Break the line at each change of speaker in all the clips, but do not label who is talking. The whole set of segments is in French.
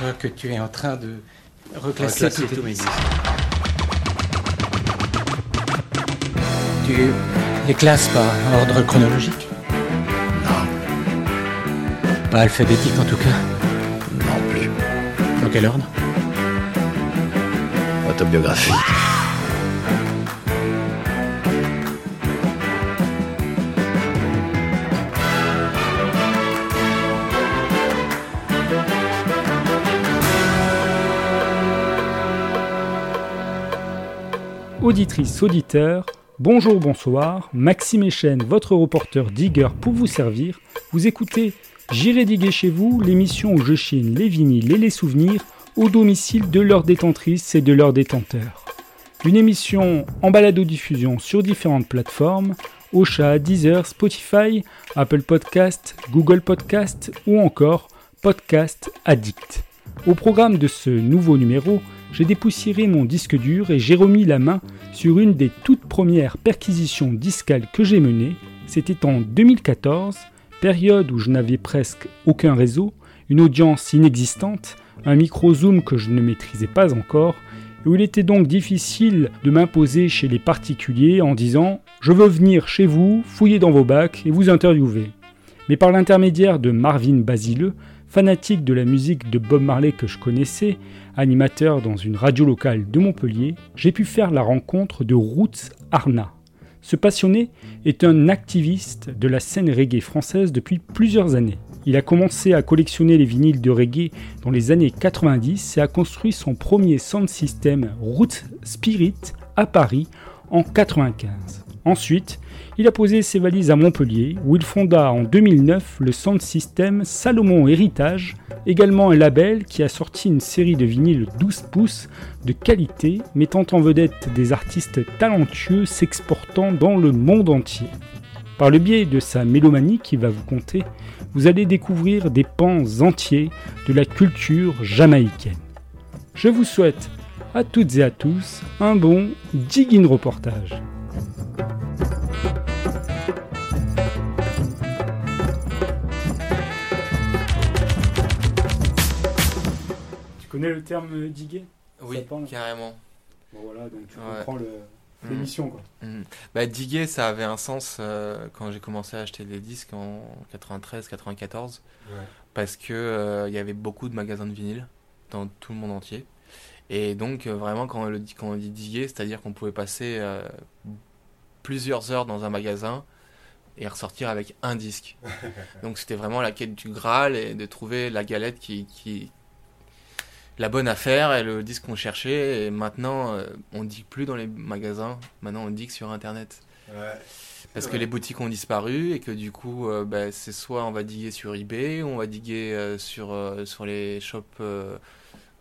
crois que tu es en train de reclasser,
Reclasser
tous disques. Tu les classes par ordre chronologique?
Non,
Pas alphabétique en tout cas?
non plus.
Dans quel ordre?
Autobiographie.
Auditrices, auditeurs, bonjour, bonsoir. Maxime Echen, votre reporter digger pour vous servir. Vous écoutez J'irai diguer chez vous, l'émission où je chine les vinyles et les souvenirs au domicile de leurs détentrices et de leurs détenteurs. Une émission en balado-diffusion sur différentes plateformes Ocha, Deezer, Spotify, Apple Podcast, Google Podcast ou encore Podcast Addict. Au programme de ce nouveau numéro, j'ai dépoussiéré mon disque dur et j'ai remis la main sur une des toutes premières perquisitions discales que j'ai menées. C'était en 2014, période où je n'avais presque aucun réseau, une audience inexistante, un micro zoom que je ne maîtrisais pas encore, où il était donc difficile de m'imposer chez les particuliers en disant Je veux venir chez vous, fouiller dans vos bacs et vous interviewer. Mais par l'intermédiaire de Marvin Basileux, fanatique de la musique de Bob Marley que je connaissais, animateur dans une radio locale de Montpellier, j'ai pu faire la rencontre de Roots Arna. Ce passionné est un activiste de la scène reggae française depuis plusieurs années. Il a commencé à collectionner les vinyles de reggae dans les années 90 et a construit son premier sound system Roots Spirit à Paris en 95. Ensuite, il a posé ses valises à Montpellier, où il fonda en 2009 le sound system Salomon Héritage, également un label qui a sorti une série de vinyles 12 pouces de qualité, mettant en vedette des artistes talentueux s'exportant dans le monde entier. Par le biais de sa mélomanie qui va vous conter, vous allez découvrir des pans entiers de la culture jamaïcaine. Je vous souhaite à toutes et à tous un bon Diggin reportage. Connais le terme diguer
Oui, carrément.
Bon voilà, donc tu
Ouais.
comprends
Mm.
l'émission quoi.
Mhm. Bah, diguer, ça avait un sens euh, quand j'ai commencé à acheter des disques en 93-94, parce que euh, y avait beaucoup de magasins de vinyle dans tout le monde entier. Et donc, euh, vraiment, quand on, le dit, quand on dit diguer, c'est-à-dire qu'on pouvait passer plusieurs heures dans un magasin et ressortir avec un disque. donc, c'était vraiment la quête du Graal et de trouver la galette qui, qui la bonne affaire et le disque qu'on cherchait. Et maintenant, euh, on digue plus dans les magasins. Maintenant, on digue sur Internet. Parce que
Ouais.
les boutiques ont disparu et que du coup, euh, bah, c'est soit on va diguer sur eBay, ou on va diguer euh, sur, euh, sur les shops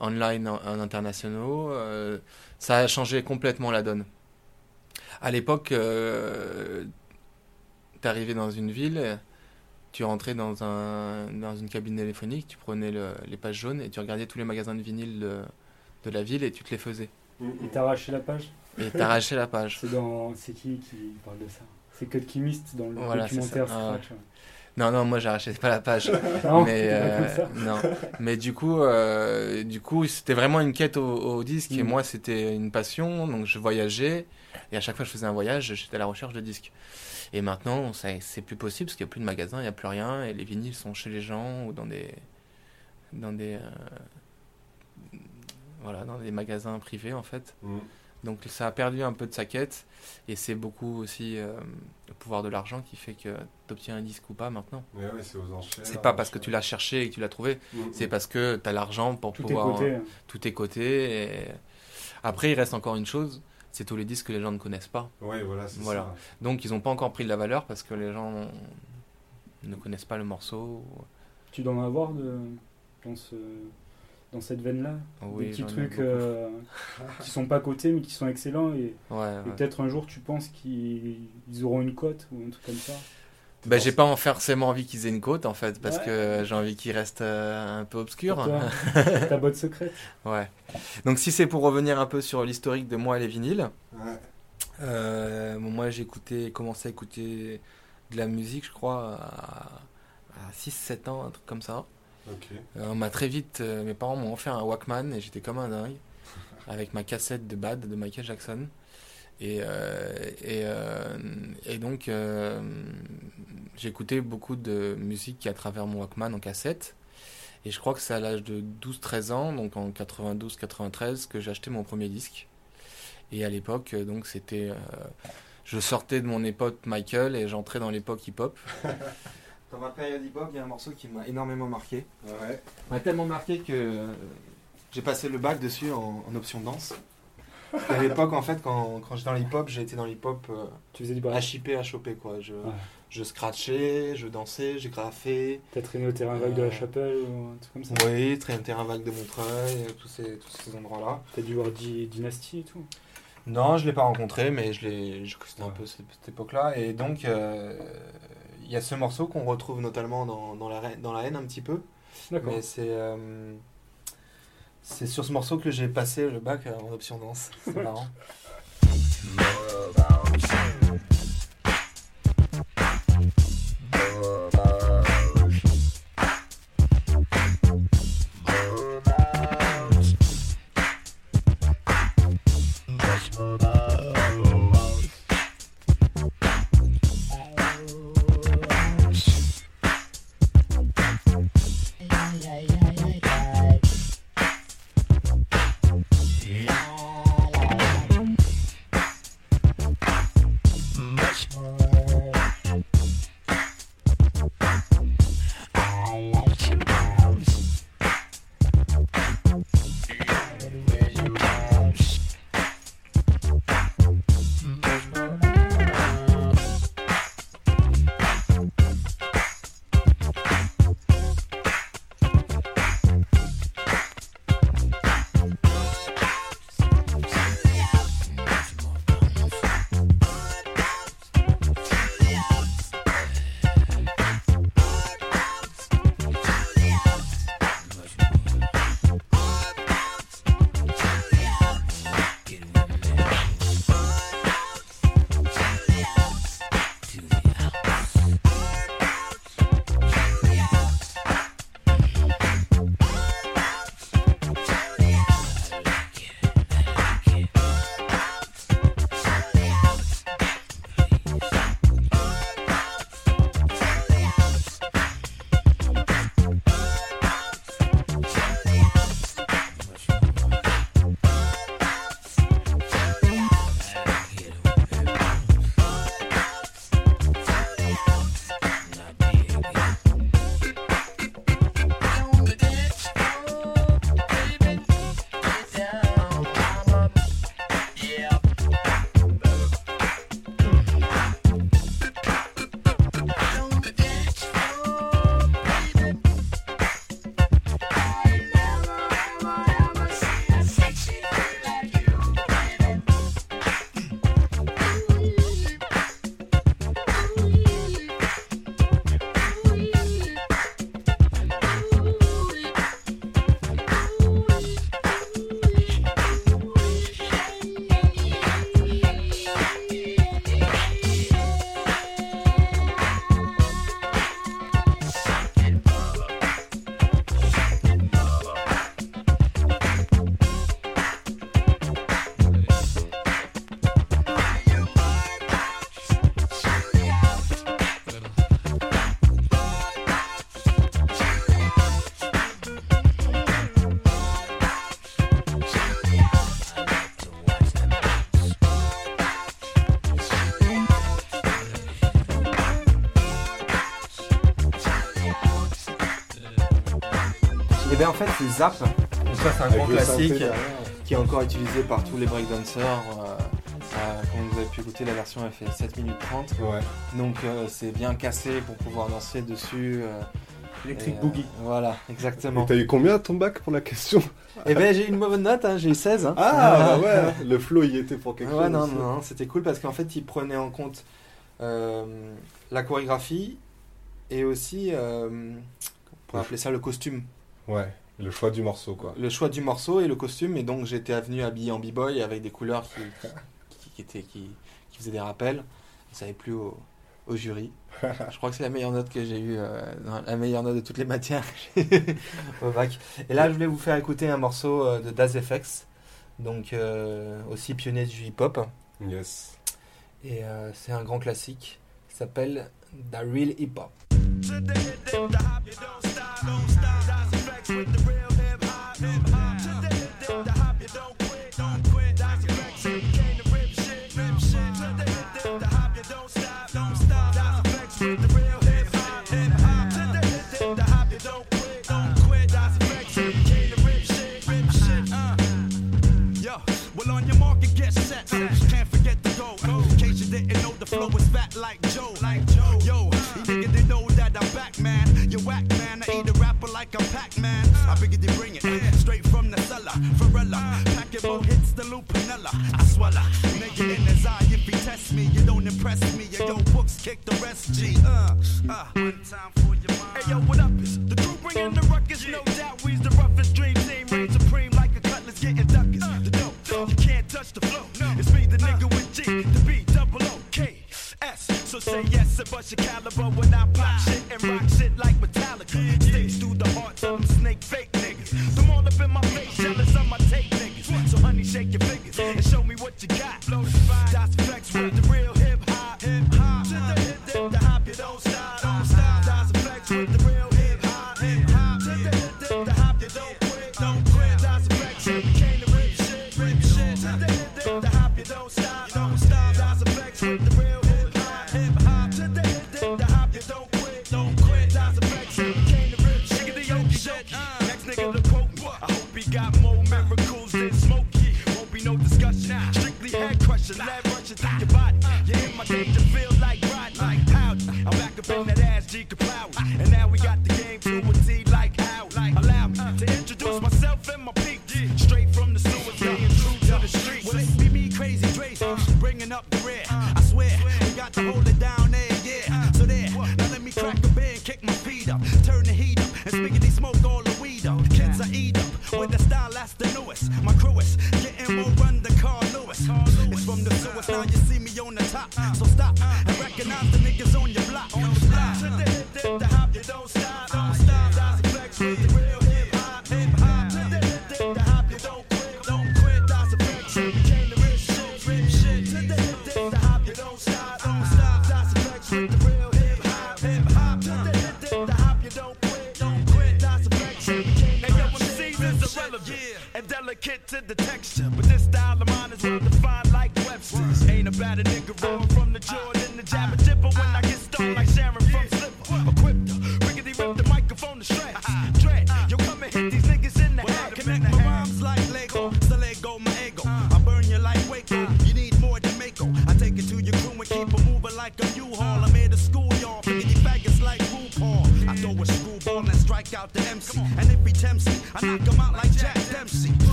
online en, en internationaux. ça a changé complètement la donne. À l'époque, t'arrivais dans une ville, tu rentrais dans, un, dans une cabine téléphonique, tu prenais le- les pages jaunes et tu regardais tous les magasins de vinyle de, de la ville et tu te les faisais.
Et t'as arraché la page
Et t'arrachais la page.
C'est dans. Qui qui parle de ça? C'est Cut Chemist dans le
Voilà,
documentaire.
Ah.
Scratch.
Non, non, moi j'arrachais pas la page.
Non,
mais euh,
ça.
non mais du coup euh, du coup c'était vraiment une quête au, au disque et
Mm.
moi c'était une passion donc je voyageais et à chaque fois que je faisais un voyage j'étais à la recherche de disques et maintenant c'est plus possible parce qu'il n'y a plus de magasins il n'y a plus rien et les vinyles sont chez les gens ou dans des dans des euh, voilà dans des magasins privés en fait
Mm.
donc ça a perdu un peu de sa quête et c'est beaucoup aussi euh, le pouvoir de l'argent qui fait que tu obtiens un disque ou pas maintenant
Ouais, ouais, c'est aux enchères.
c'est pas parce que tu l'as cherché et que tu l'as trouvé
Mm.
c'est parce que tu as l'argent pour
Tout est
pouvoir.
côté. hein.
Tout est coté. Et... Après, il reste encore une chose c'est tous les disques que les gens ne connaissent pas.
Ouais, voilà, c'est
Voilà. Donc, ils n'ont pas encore pris de la valeur parce que les gens ne connaissent pas le morceau.
Tu dois en avoir de, dans, ce, dans cette veine-là
Oui,
Des petits trucs euh, qui sont pas cotés mais qui sont excellents et,
Ouais,
et
ouais.
peut-être un jour tu penses qu'ils ils auront une cote ou un truc comme ça.
Bah, j'ai pas forcément envie qu'ils aient une côte en fait parce
Ouais.
que j'ai envie qu'ils restent euh, un peu obscurs.
Ta botte secrète.
Ouais. Donc si c'est pour revenir un peu sur l'historique de moi et les vinyles,
Ouais.
euh, bon, moi j'ai écouté, commencé à écouter de la musique, je crois, à, à 6-7 ans, un truc comme ça.
Ok.
Euh, on m'a très vite, mes parents m'ont offert un Walkman et j'étais comme un dingue avec ma cassette de Bad de Michael Jackson. Et, euh, et, euh, et donc, euh, j'écoutais beaucoup de musique à travers mon Walkman en cassette. Et je crois que c'est à l'âge de 12-13 ans, donc en 92-93, que j'ai acheté mon premier disque. Et à l'époque, donc c'était. euh, je sortais de mon époque Michael et j'entrais dans l'époque hip-hop. Dans ma période hip-hop, il y a un morceau qui m'a énormément marqué.
Ouais.
m'a tellement marqué que euh, j'ai passé le bac dessus en, en option danse. À l'époque, en fait, quand, quand j'étais dans l'hip-hop, j'ai été dans l'hip-hop euh,
Tu faisais du.
HIP, HOP, quoi. Je,
Ouais.
je scratchais, je dansais, j'ai graffé.
T'as traîné au terrain vague de la
Euh,
chapelle ou un truc comme ça?
Oui, très terrain vague de Montreuil, euh, tous ces, tous ces endroits-là.
T'as dû voir Di- Dynasty et tout?
Non, je l'ai pas rencontré, mais je l'ai. je- C'était un
Ouais.
peu cette, cette époque-là. Et donc, euh, il y a ce morceau qu'on retrouve notamment dans, dans, la, dans la haine un petit peu.
D'accord.
Mais c'est euh, c'est sur ce morceau que j'ai passé le bac en option danse. C'est marrant. En fait, c'est Zap. Donc ça, c'est un grand
le
classique qui est encore utilisé par tous les breakdancers. Euh, euh, comme vous avez pu écouter, la version elle fait 7 minutes 30.
Ouais.
Donc euh, c'est bien cassé pour pouvoir danser dessus. euh,
Electric
et, euh,
Boogie.
Voilà,
Et
exactement.
t'as eu combien à ton bac pour la question?
Et ben j'ai eu une mauvaise note, hein, j'ai eu 16. hein.
Ah bah ouais, le flow y était pour quelque
Ouais,
chose.
non,
aussi.
non, non, c'était cool parce qu'en fait, il prenait en compte euh, la chorégraphie et aussi, euh, on pourrait appeler ça le costume.
Ouais. Le choix du morceau, quoi.
Le choix du morceau et le costume. Et donc, j'étais venu habillé en b-boy avec des couleurs qui, qui, faisaient des rappels. Ça savait plus au,
jury. Je crois que c'est la meilleure note que j'ai eue, euh, la meilleure note de toutes les matières au bac. Et là, je voulais vous faire écouter un morceau euh, de Das FX, donc euh, aussi pionnier du hip-hop.
Yes.
Et c'est un grand classique qui s'appelle The Real Hip Hop.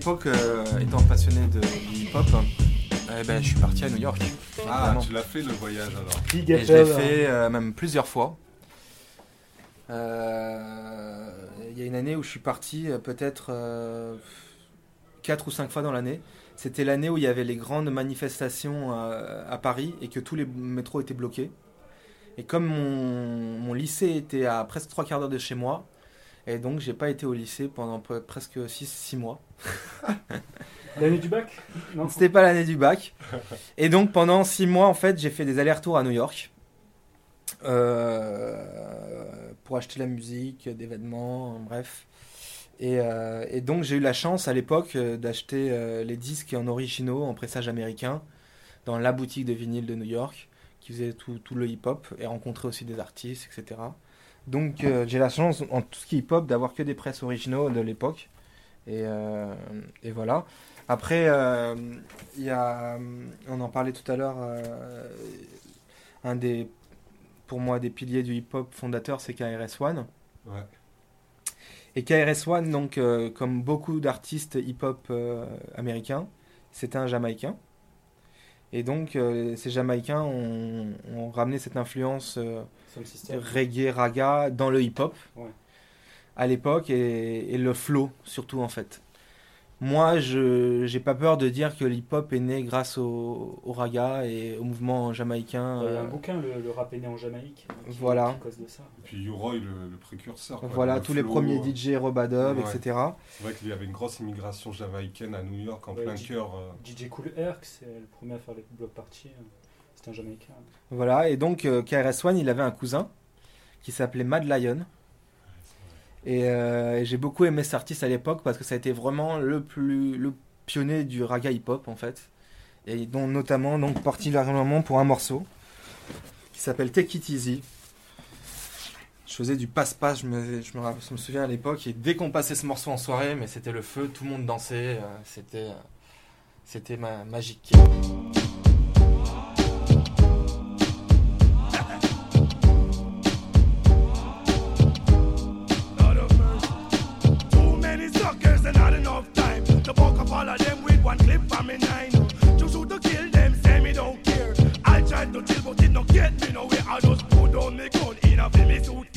l'époque, euh, étant passionné de hip-hop, eh ben, je suis parti à New York.
Ah, tu l'as fait le voyage alors
Et je l'ai fait hein. euh, même plusieurs fois. Euh, il y a une année où je suis parti peut-être 4 ou 5 fois dans l'année. C'était l'année où il y avait les grandes manifestations à Paris et que tous les métros étaient bloqués. Et comme mon, mon lycée était à presque trois quarts d'heure de chez moi, et donc, j'ai pas été au lycée pendant presque 6 mois.
l'année du bac? Non.
C'était pas l'année du bac. Et donc, pendant 6 mois, en fait, j'ai fait des allers-retours à New York. Euh, pour acheter de la musique, des vêtements, hein,
bref. Euh, et, donc, j'ai eu la chance à l'époque euh, d'acheter les disques en originaux, en pressage américain, dans la boutique de vinyle de New York, qui faisait tout, tout le hip-hop, et rencontrer aussi des artistes, etc. Donc euh, j'ai la chance, en tout ce qui est hip-hop, d'avoir que des presses originaux de l'époque. Et, euh, et voilà. Après, euh, il y a, on en parlait tout à l'heure, un des, pour moi, des piliers du hip-hop fondateur, c'est KRS-One.
Ouais.
Et KRS-One, donc, comme beaucoup d'artistes hip-hop américains, c'était un Jamaïcain. Et donc, euh, ces Jamaïcains ont, ont ramené cette influence euh, Reggae, raga dans le hip-hop
Ouais.
à l'époque et, et le flow surtout en fait. Moi, je j'ai pas peur de dire que le hip-hop est né grâce au, au raga et au mouvement jamaïcain.
Il y a un
euh,
bouquin, le, le rap est né en Jamaïque, qui,
Voilà.
qui cause de ça.
Et puis U-Roy, le, le précurseur. quoi,
voilà,
le
tous les premiers
euh,
DJ Robadub,
Ouais.
etc.
C'est vrai qu'il y avait une grosse immigration jamaïcaine à New York en
Ouais,
plein cœur. euh,
DJ Cool Herc, c'est le premier à faire les block parties. euh, C'était un Jamaïcain.
Voilà, et donc euh, KRS-One, il avait un cousin qui s'appelait Mad Lion. Et, euh, et j'ai beaucoup aimé cet artiste à l'époque parce que ça a été vraiment le plus le pionnier du raga hip-hop en fait. Et dont notamment donc particulièrement pour un morceau qui s'appelle Take It Easy. Je faisais du passe-passe, je me, je me, rappelle- je me souviens à l'époque, et dès qu'on passait ce morceau en soirée, mais c'était le feu, tout le monde dansait, euh, c'était c'était ma- magique.
Of them with one clip from me nine. To shoot to kill them, say me don't care. I tried to chill, but it don't get me nowhere. I just put on me gun in a me suitcase.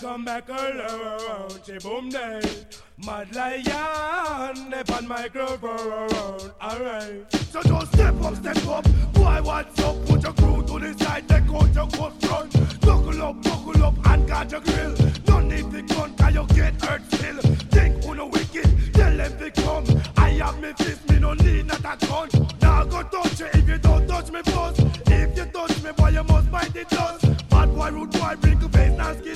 Come back alone. Say boom day, mad lion, they on microphone. Alright, so just step up, step up. Boy, what's up? Put your crew to the side, take out your coat front. Buckle up, buckle up, and guard your grill. Don't need the gun, cause you get hurt still. Think who no wicked, tell them to come. I have me fist, me no need not a gun. Now go touch you if you don't touch me first. If you touch me, boy, you must bite the dust. Bad boy, rude boy, bring your face and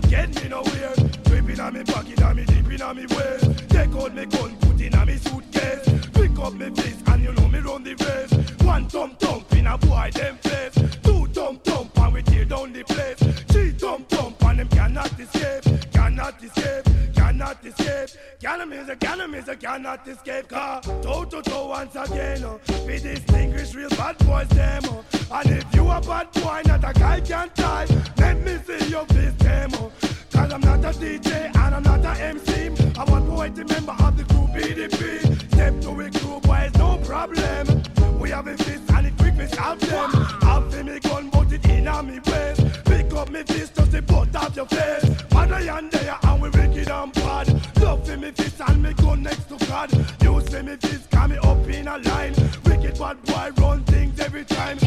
don't get me nowhere. Dripping on me pocket, on me deep in on me waist. Take out me gun, put in on me suitcase. Pick up me fist, and you know me run the race. One thump thump in a boy them face. Is a cannon is a cannot escape. Car toe to toe once again. Uh, we distinguish real bad boys them. Uh, and if you a bad boy, not a guy can tie. Let me see your fist them. Uh, Cause I'm not a DJ and I'm not a MC. I want boy to member of the crew BDP. Step to a crew boys, no problem. We have a fist and it quick stop them. Have me gun, but it in on me waist. Pick up me fist, just the butt of your face. Mother and there, and we wicked and bad. Love for me fist and me go next to God. You see me fist, come me up in a line. Wicked bad boy, run things every time.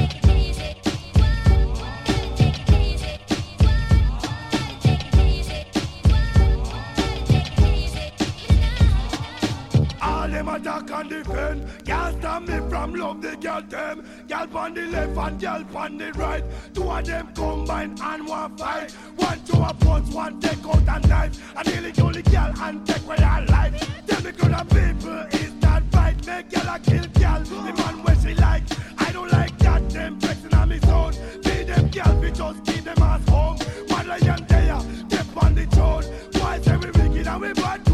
All them attack and defend Can't stop me from love the girl them. Girl on the left and girl on the right. Two of them combine and one fight. One a punch, one take out a knife. I nearly kill the girl and take away her life. Tell me of people is that fight. Make girl a kill girl. The man where she like. I don't like that them flexing on me zone. Be them girl, we just keep them ass home. One lion there, step on the throne. Why say we wicked and we bad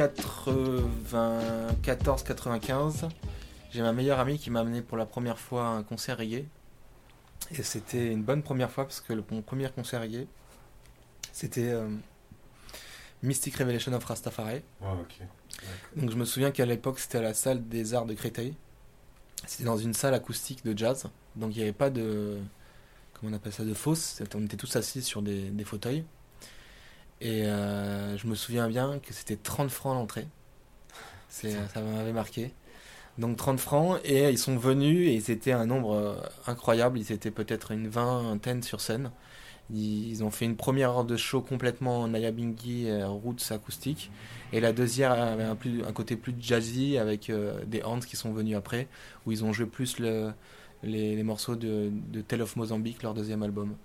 94-95, j'ai ma meilleure amie qui m'a amené pour la première fois à un concert reggae. Et c'était une bonne première fois parce que le, mon premier concert reggae, c'était euh, Mystic Revelation of Rastafari.
Ah.
Donc je me souviens qu'à l'époque c'était à la salle des arts de Créteil. C'était dans une salle acoustique de jazz. Donc il n'y avait pas de... Comment on appelle ça De fosse. On était tous assis sur des, des fauteuils. Et euh, je me souviens bien que c'était 30 francs l'entrée. C'est- Ça m'avait marqué. Donc 30 francs. Et ils sont venus et c'était un nombre euh, incroyable. Ils étaient peut-être une vingtaine sur scène. Ils, ont fait une première heure de show complètement Nayabingi euh, roots acoustique. Et la deuxième avait un, plus, un côté plus jazzy avec euh, des hands qui sont venus après, où ils ont joué plus le, les, les morceaux de, de Tale of Mozambique, leur deuxième album.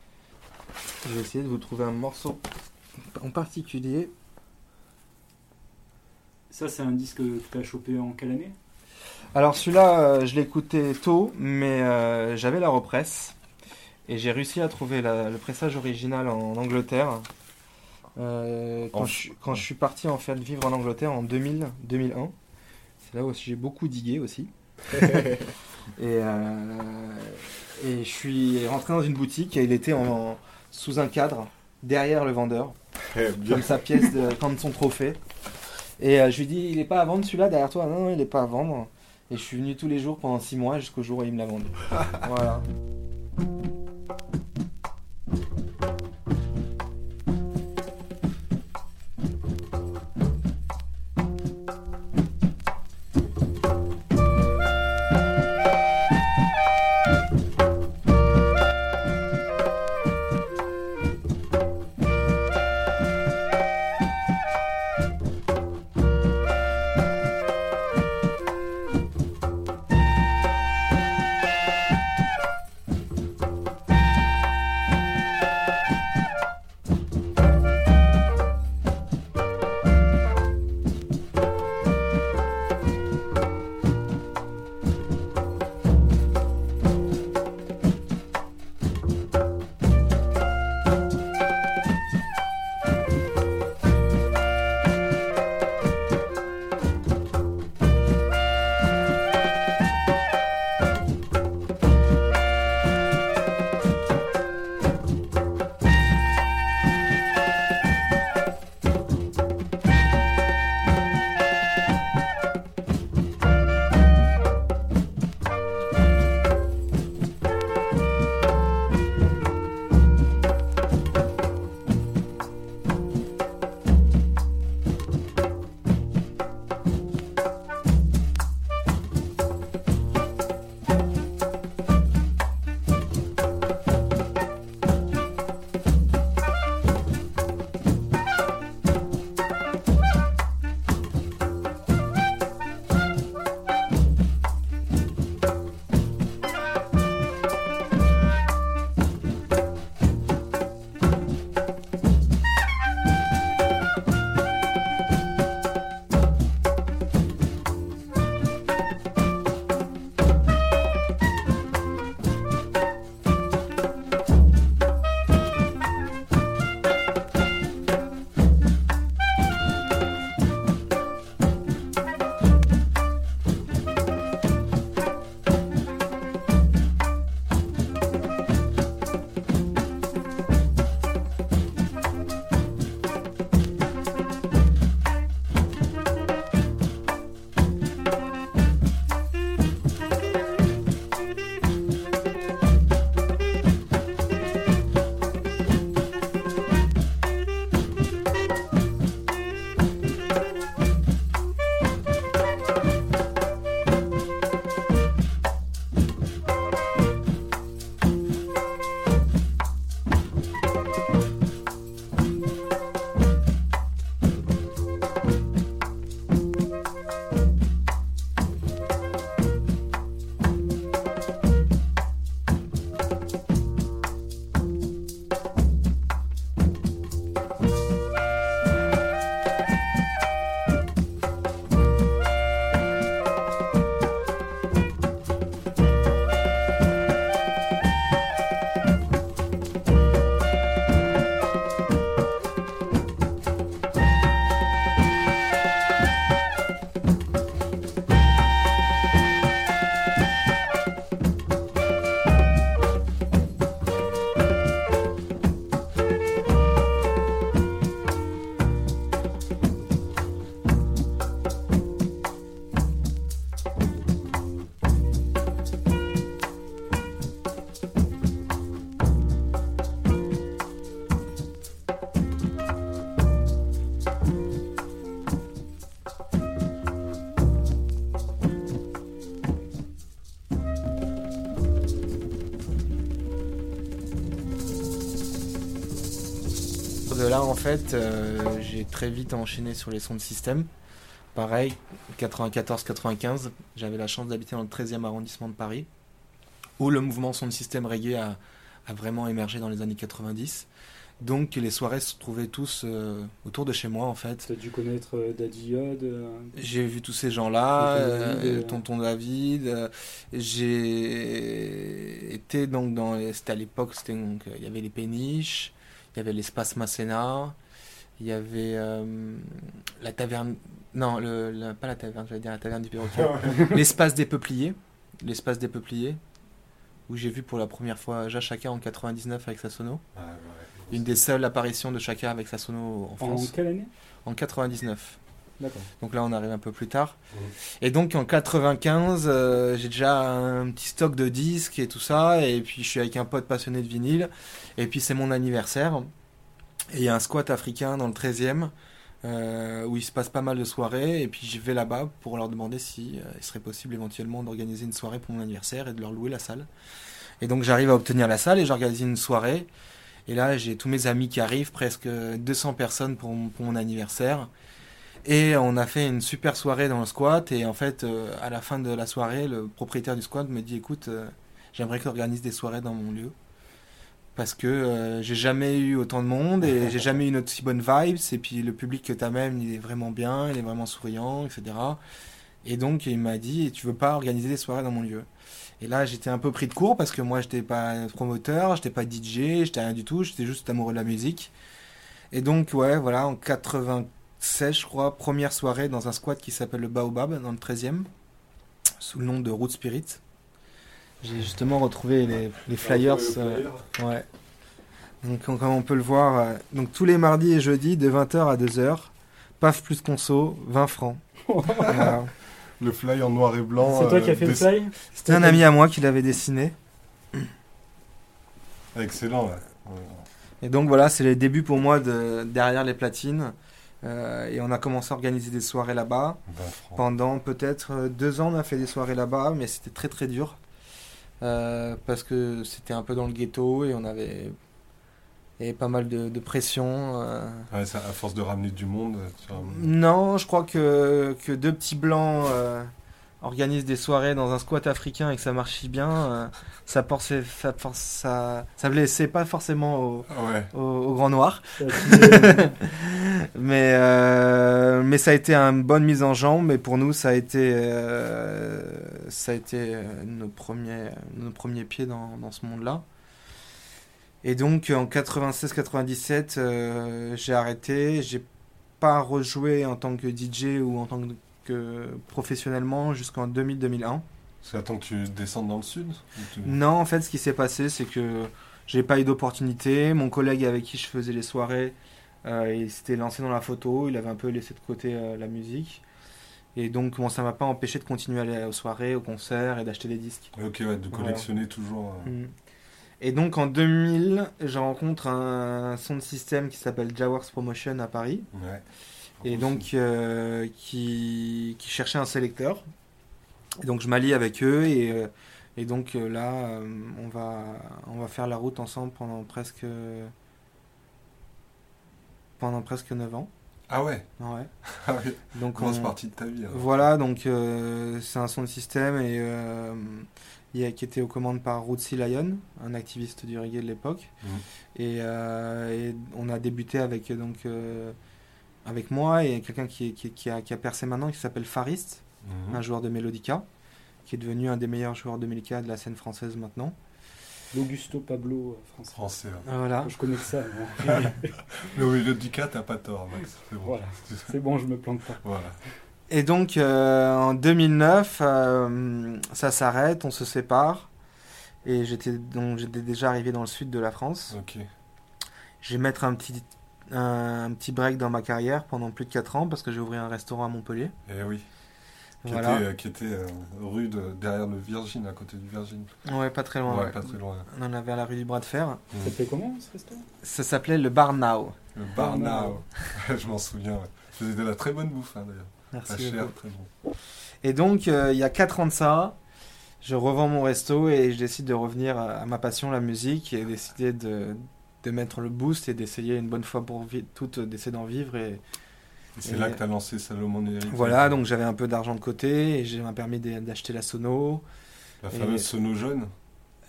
Je vais essayer de vous trouver un morceau en particulier.
Ça, c'est un disque que tu as chopé en quelle année?
Alors celui-là, euh, je l'ai écouté tôt, mais euh, j'avais la represse. Et j'ai réussi à trouver la- le pressage original en Angleterre. Euh, quand,
En-
je, quand je suis parti en fait vivre en Angleterre en 2000, 2001. C'est là où j'ai beaucoup digué aussi. et, euh, et je suis rentré dans une boutique et il était en, sous un cadre derrière le vendeur,
Eh, bien.
comme sa pièce de, comme son trophée. Et euh, je lui dis, il est pas à vendre celui-là derrière toi? Non, non, il est pas à vendre. Et je suis venu tous les jours pendant 6 mois jusqu'au jour où il me l'a vendu. voilà. Là, en fait, euh, j'ai très vite enchaîné sur les sons de système. Pareil, 94-95, j'avais la chance d'habiter dans le 13e arrondissement de Paris, où le mouvement son de système reggae a, a vraiment émergé dans les années 90. Donc les soirées se trouvaient tous euh, autour de chez moi en fait.
Tu as dû connaître euh, Daddy Yod euh,
J'ai vu tous ces gens-là,
Tonton David.
Tonton David. J'ai été donc dans. C'était à l'époque, c'était donc il y avait les péniches, il y avait l'espace Masséna, il y avait euh, la taverne. Non, le, la- pas la taverne, j'allais dire la taverne du perroquet. l'espace des peupliers, l'espace des peupliers, où j'ai vu pour la première fois Ja Chaka en 99 avec sa sono.
Ah, ouais.
Une des seules apparitions de Chaka avec sa sono en
En
France.
quelle année?
En 99. Donc là, on arrive un peu plus tard. Et donc en 95, euh, j'ai déjà un petit stock de disques et tout ça. Et puis je suis avec un pote passionné de vinyle. Et puis c'est mon anniversaire. Et il y a un squat africain dans le 13e euh, où il se passe pas mal de soirées. Et puis je vais là-bas pour leur demander si euh, serait possible éventuellement d'organiser une soirée pour mon anniversaire et de leur louer la salle. Et donc j'arrive à obtenir la salle et j'organise une soirée. Et là, j'ai tous mes amis qui arrivent, presque 200 personnes pour mon anniversaire. Et on a fait une super soirée dans le squat. Et en fait, euh, à la fin de la soirée, le propriétaire du squat me dit Écoute, euh, j'aimerais que tu organises des soirées dans mon lieu. Parce que euh, j'ai jamais eu autant de monde et j'ai jamais eu une aussi bonne vibes. Et puis le public que tu même, il est vraiment bien, il est vraiment souriant, etc. Et donc il m'a dit Tu veux pas organiser des soirées dans mon lieu? Et là, j'étais un peu pris de court parce que moi, j'étais pas promoteur, j'étais pas DJ, j'étais rien du tout, j'étais juste amoureux de la musique. Et donc, ouais, voilà, en 96, je crois, première soirée dans un squat qui s'appelle le Baobab, dans le 13e, sous le nom de Root Spirit. J'ai justement retrouvé les, les flyers. euh, ouais. Donc, comme on peut le voir, euh, donc tous les mardis et jeudis, de 20h à 2h, paf plus conso, 20 francs. Voilà.
Le fly en noir et blanc.
C'est toi
euh,
qui as fait le fly
C'était un ami à moi qui l'avait dessiné.
Excellent, ouais. Ouais.
Et donc voilà, c'est les débuts pour moi de derrière les platines. Euh, et on a commencé à organiser des soirées là-bas.
20 francs.
Pendant peut-être euh, deux ans, on a fait des soirées là-bas, mais c'était très très dur. Euh, parce que c'était un peu dans le ghetto et on avait, avait pas mal de, de pression. euh.
Ouais, ça, à force de ramener du monde. tu vois,
Non, je crois que, que deux petits blancs organisent des soirées dans un squat africain et que ça marche bien. euh, ça, forçait- ça, ça, ça blessait pas forcément au,
ouais.
au, au grand noir. Mais, euh, mais ça a été une bonne mise en jambe. Et pour nous, ça a été, euh, ça a été nos, premiers, nos premiers pieds dans, dans ce monde-là. Et donc en 96-97, euh, j'ai arrêté. J'ai pas rejoué en tant que DJ ou en tant que, que professionnellement jusqu'en 2000-2001.
C'est attends que tu descendes dans le sud tu-
Non, en fait, ce qui s'est passé, c'est que j'ai pas eu d'opportunité. Mon collègue avec qui je faisais les soirées, euh, il s'était lancé dans la photo. Il avait un peu laissé de côté euh, la musique. Et donc, bon, ça m'a pas empêché de continuer à aller aux soirées, aux concerts et d'acheter des disques.
Ok, ouais, de collectionner toujours. euh,
Mm. Et donc, en 2000, je rencontre un son de système qui s'appelle Jaworks Promotion à Paris.
Ouais.
Et donc, euh, qui, qui cherchait un sélecteur. Et donc, je m'allie avec eux. Et, euh, et donc, euh, là, on, va, on va faire la route ensemble pendant presque, pendant presque 9 ans.
Ah ouais,
Ouais.
ah ouais.
Donc,
grosse
on-
partie de ta vie.
Voilà, donc euh, c'est un son de système et, euh, il a- qui était aux commandes par Rootsy Lion, un activiste du reggae de l'époque.
Mhm.
Et, euh, et on a débuté avec, donc, avec moi et quelqu'un qui, qui, qui a, qui a percé maintenant, qui s'appelle Farist,
Mhm.
un joueur de Melodica, qui est devenu un des meilleurs joueurs de Melodica de la scène française maintenant.
L'Augusto Pablo euh, français.
Français.
Voilà.
Je connais ça. moi.
Mais cas, t'as pas tort, Max. C'est bon.
Voilà. C'est bon, je me plante pas.
Voilà.
Et donc euh, en 2009, euh, ça s'arrête, on se sépare. Et j'étais donc j'étais déjà arrivé dans le sud de la France.
Ok.
Je vais mettre un petit, un, petit break dans ma carrière pendant plus de 4 ans parce que j'ai ouvert un restaurant à Montpellier.
Et oui. Qui
Voilà.
était, euh, qui était euh, rue de, derrière le Virgin, à côté du Virgin.
Ouais, pas très loin.
Ouais,
ouais.
pas très loin.
On en avait à la rue du Bras de Fer.
Mm.
Ça s'appelait comment ce restaurant?
Ça s'appelait le Bar Now.
Le bar now. Je m'en souviens. Ouais. C'était de la très bonne bouffe, hein, d'ailleurs. Pas
Merci.
cher,
beaucoup.
très bon.
Et donc, euh, il y a 4 ans de ça, je revends mon resto et je décide de revenir à à ma passion, la musique, et décider de de mettre le boost et d'essayer une bonne fois pour toutes d'essayer d'en vivre et
Et c'est là que tu as lancé Salomon Heritage.
voilà donc j'avais un peu d'argent de côté et j'ai m'a permis d'acheter la sono
La
et-
fameuse sono jaune.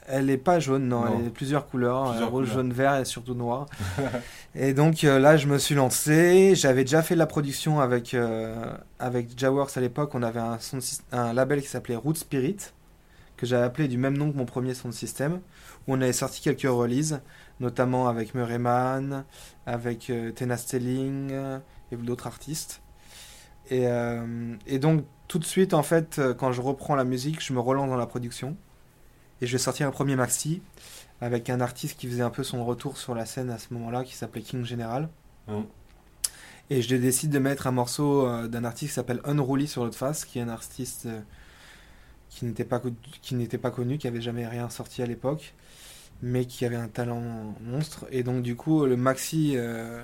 elle est pas jaune non,
Non.
elle est plusieurs couleurs
Plusieurs
euh, rouge
couleurs.
jaune vert et surtout noir et donc euh, là je me suis lancé j'avais déjà fait de la production avec euh, avec Jaworks à l'époque on avait un, son un label qui s'appelait Root Spirit que j'avais appelé du même nom que mon premier son de système où on avait sorti quelques releases notamment avec Murray Mann, avec euh, Tena Stelling euh, et d'autres artistes. Et, euh, et donc tout de suite, en fait, quand je reprends la musique, je me relance dans la production. Et je vais sortir un premier maxi avec un artiste qui faisait un peu son retour sur la scène à ce moment-là, qui s'appelait King General.
Mhm.
Et je décide de mettre un morceau d'un artiste qui s'appelle Unruly sur l'autre face, qui est un artiste qui n'était pas, qui n'était pas connu, qui avait jamais rien sorti à l'époque, mais qui avait un talent monstre. Et donc du coup, le maxi euh,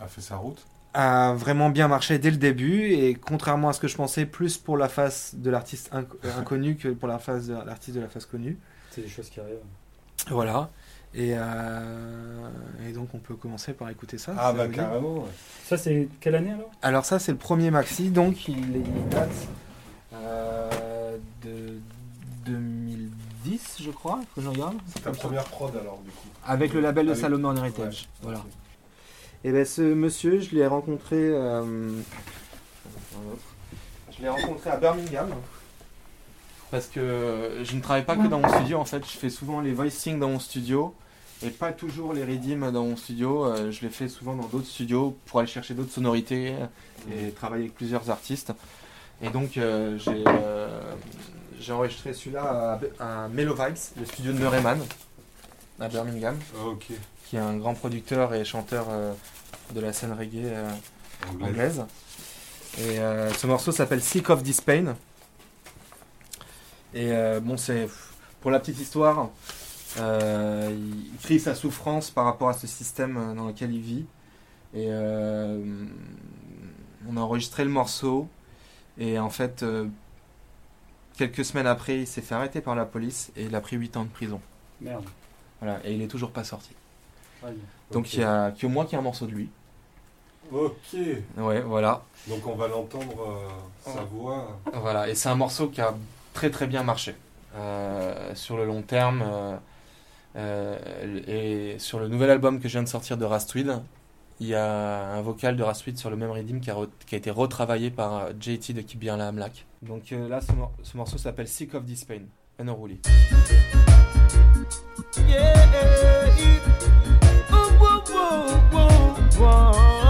A fait sa route.
a vraiment bien marché dès le début, et contrairement à ce que je pensais, plus pour la face de l'artiste inc- euh, inconnu que pour la face de l'artiste de la face connue.
C'est des choses qui arrivent.
Voilà. Et, euh, et donc on peut commencer par écouter ça.
Ah bah carrément. ouais.
Ça, c'est quelle année alors?
Alors ça c'est le premier maxi, donc il, il date euh, de 2010 je crois, que je regarde.
C'est ta première prod alors du coup.
Avec le label de
Avec-
Salomon Heritage.
Ouais,
Voilà. Et ben ce monsieur, je l'ai rencontré. euh, Je l'ai rencontré à Birmingham. Parce que je ne travaille pas que dans mon studio en fait, je fais souvent les voicings dans mon studio et pas toujours les redeems dans mon studio. Euh, Je les fais souvent dans d'autres studios pour aller chercher d'autres sonorités et travailler avec plusieurs artistes. Et donc euh, j'ai euh, j'ai enregistré celui-là à, à Mellow Vibes, le studio de Murrayman à Birmingham
Ah,
qui est un grand producteur et chanteur euh, de la scène reggae euh,
Anglais.
anglaise. Et euh, ce morceau s'appelle Sick of This Pain. Et bon, c'est pour la petite histoire, il il crie sa souffrance par rapport à ce système dans lequel il vit. Et on a enregistré le morceau. Et en fait, quelques semaines après, il s'est fait arrêter par la police et il a pris 8 ans de prison.
Merde.
Voilà, et il est toujours pas sorti.
Aïe.
Donc il y a que moi qui ai un morceau de lui.
Ok.
Ouais, voilà.
Donc on va l'entendre euh, sa voix.
Voilà, et c'est un morceau qui a très très bien marché euh, sur le long terme. euh, et sur le nouvel album que je viens de sortir de Rastweed, il y a un vocal de Rastweed sur le même rhythm qui a, qui a été retravaillé par JT de la Hamlak. Donc euh, là, ce, mor- ce morceau s'appelle Sick of This Pain, Unruly.
Yeah. Oh.